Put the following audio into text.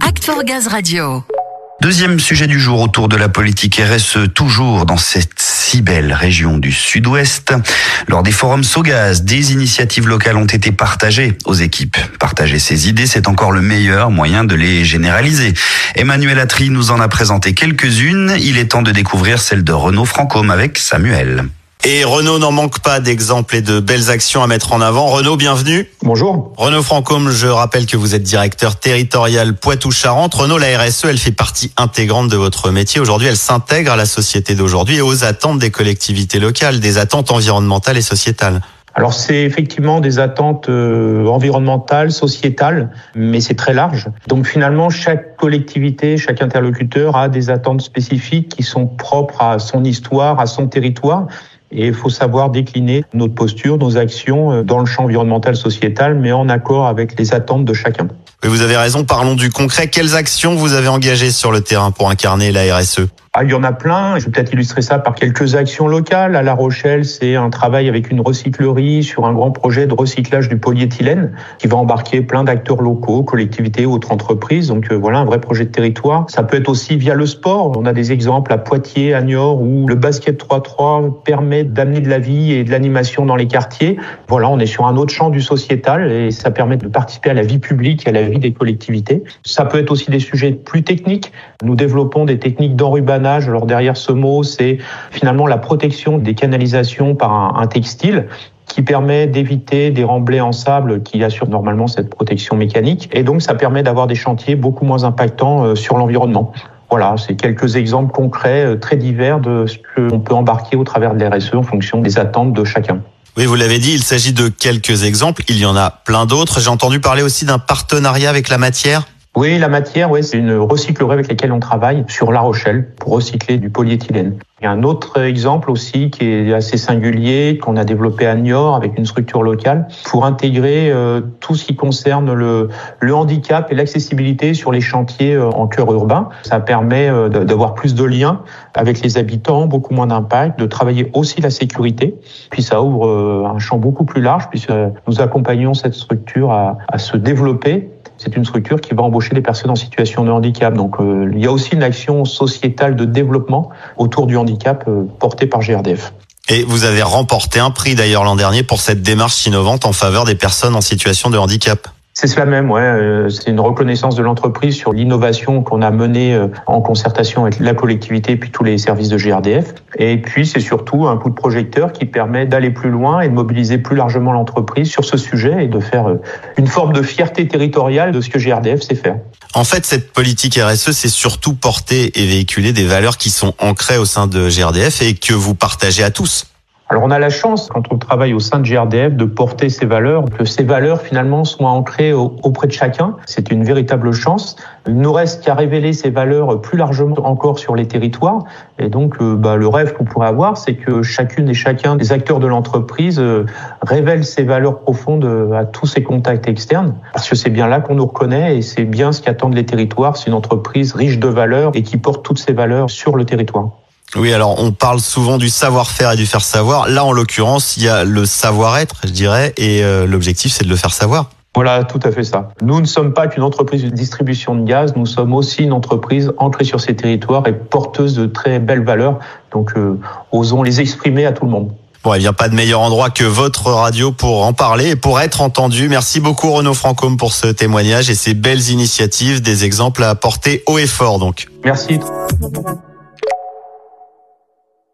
Act Gaz Radio. Deuxième sujet du jour autour de la politique RSE, toujours dans cette si belle région du sud-ouest. Lors des forums Sogaz, des initiatives locales ont été partagées aux équipes. Partager ces idées, c'est encore le meilleur moyen de les généraliser. Emmanuel Atri nous en a présenté quelques-unes. Il est temps de découvrir celle de Renaud Francôme avec Samuel. Et Renault n'en manque pas d'exemples et de belles actions à mettre en avant. Renaud, bienvenue. Bonjour. Renaud Francôme, je rappelle que vous êtes directeur territorial Poitou-Charentes. Renault, la RSE, elle fait partie intégrante de votre métier. Aujourd'hui, elle s'intègre à la société d'aujourd'hui et aux attentes des collectivités locales, des attentes environnementales et sociétales. Alors c'est effectivement des attentes euh, environnementales, sociétales, mais c'est très large. Donc finalement, chaque collectivité, chaque interlocuteur a des attentes spécifiques qui sont propres à son histoire, à son territoire. Et il faut savoir décliner notre posture, nos actions euh, dans le champ environnemental, sociétal, mais en accord avec les attentes de chacun. vous avez raison, parlons du concret. Quelles actions vous avez engagées sur le terrain pour incarner la RSE ah, il y en a plein. Je vais peut-être illustrer ça par quelques actions locales. À La Rochelle, c'est un travail avec une recyclerie sur un grand projet de recyclage du polyéthylène qui va embarquer plein d'acteurs locaux, collectivités, autres entreprises. Donc euh, voilà, un vrai projet de territoire. Ça peut être aussi via le sport. On a des exemples à Poitiers, à Niort, où le basket 3-3 permet d'amener de la vie et de l'animation dans les quartiers. Voilà, on est sur un autre champ du sociétal et ça permet de participer à la vie publique et à la vie des collectivités. Ça peut être aussi des sujets plus techniques. Nous développons des techniques d'enrubanage alors derrière ce mot, c'est finalement la protection des canalisations par un, textile qui permet d'éviter des remblais en sable qui assurent normalement cette protection mécanique. Et donc, ça permet d'avoir des chantiers beaucoup moins impactants euh, sur l'environnement. Voilà, c'est quelques exemples concrets, euh, très divers de ce qu'on peut embarquer au travers de l'RSE en fonction des attentes de chacun. Oui, vous l'avez dit, il s'agit de quelques exemples. Il y en a plein d'autres. J'ai entendu parler aussi d'un partenariat avec la matière. Oui, la matière, oui, c'est une recyclerie avec laquelle on travaille sur La Rochelle pour recycler du polyéthylène. Il y a un autre exemple aussi qui est assez singulier, qu'on a développé à Niort avec une structure locale pour intégrer euh, tout ce qui concerne le, handicap et l'accessibilité sur les chantiers euh, en cœur urbain. Ça permet euh, d'avoir plus de liens avec les habitants, beaucoup moins d'impact, de travailler aussi la sécurité. Puis ça ouvre un champ beaucoup plus large puisque nous accompagnons cette structure à se développer c'est une structure qui va embaucher des personnes en situation de handicap. Donc euh, il y a aussi une action sociétale de développement autour du handicap euh, portée par GRDF. Et vous avez remporté un prix d'ailleurs l'an dernier pour cette démarche innovante en faveur des personnes en situation de handicap. C'est cela même, ouais. Euh, c'est une reconnaissance de l'entreprise sur l'innovation qu'on a menée euh, en concertation avec la collectivité et puis tous les services de GRDF. Et puis c'est surtout un coup de projecteur qui permet d'aller plus loin et de mobiliser plus largement l'entreprise sur ce sujet et de faire euh, une forme de fierté territoriale de ce que GRDF sait faire. En fait, cette politique RSE, c'est surtout porter et véhiculer des valeurs qui sont ancrées au sein de GRDF et que vous partagez à tous. Alors on a la chance, quand on travaille au sein de GRDF, de porter ces valeurs, que ces valeurs finalement soient ancrées auprès de chacun. C'est une véritable chance. Il nous reste qu'à révéler ces valeurs plus largement encore sur les territoires. Et donc euh, bah, le rêve qu'on pourrait avoir, c'est que chacune et chacun des acteurs de l'entreprise euh, révèle ces valeurs profondes euh, à tous ses contacts externes. Parce que c'est bien là qu'on nous reconnaît et c'est bien ce qu'attendent les territoires. C'est une entreprise riche de valeurs et qui porte toutes ces valeurs sur le territoire. Oui, alors on parle souvent du savoir-faire et du faire savoir. Là, en l'occurrence, il y a le savoir-être, je dirais, et euh, l'objectif, c'est de le faire savoir. Voilà, tout à fait ça. Nous ne sommes pas qu'une entreprise de distribution de gaz, nous sommes aussi une entreprise ancrée sur ces territoires et porteuse de très belles valeurs. Donc, euh, osons les exprimer à tout le monde. Bon, il n'y a pas de meilleur endroit que votre radio pour en parler et pour être entendu. Merci beaucoup Renaud Francôme pour ce témoignage et ces belles initiatives, des exemples à porter haut et fort donc. Merci.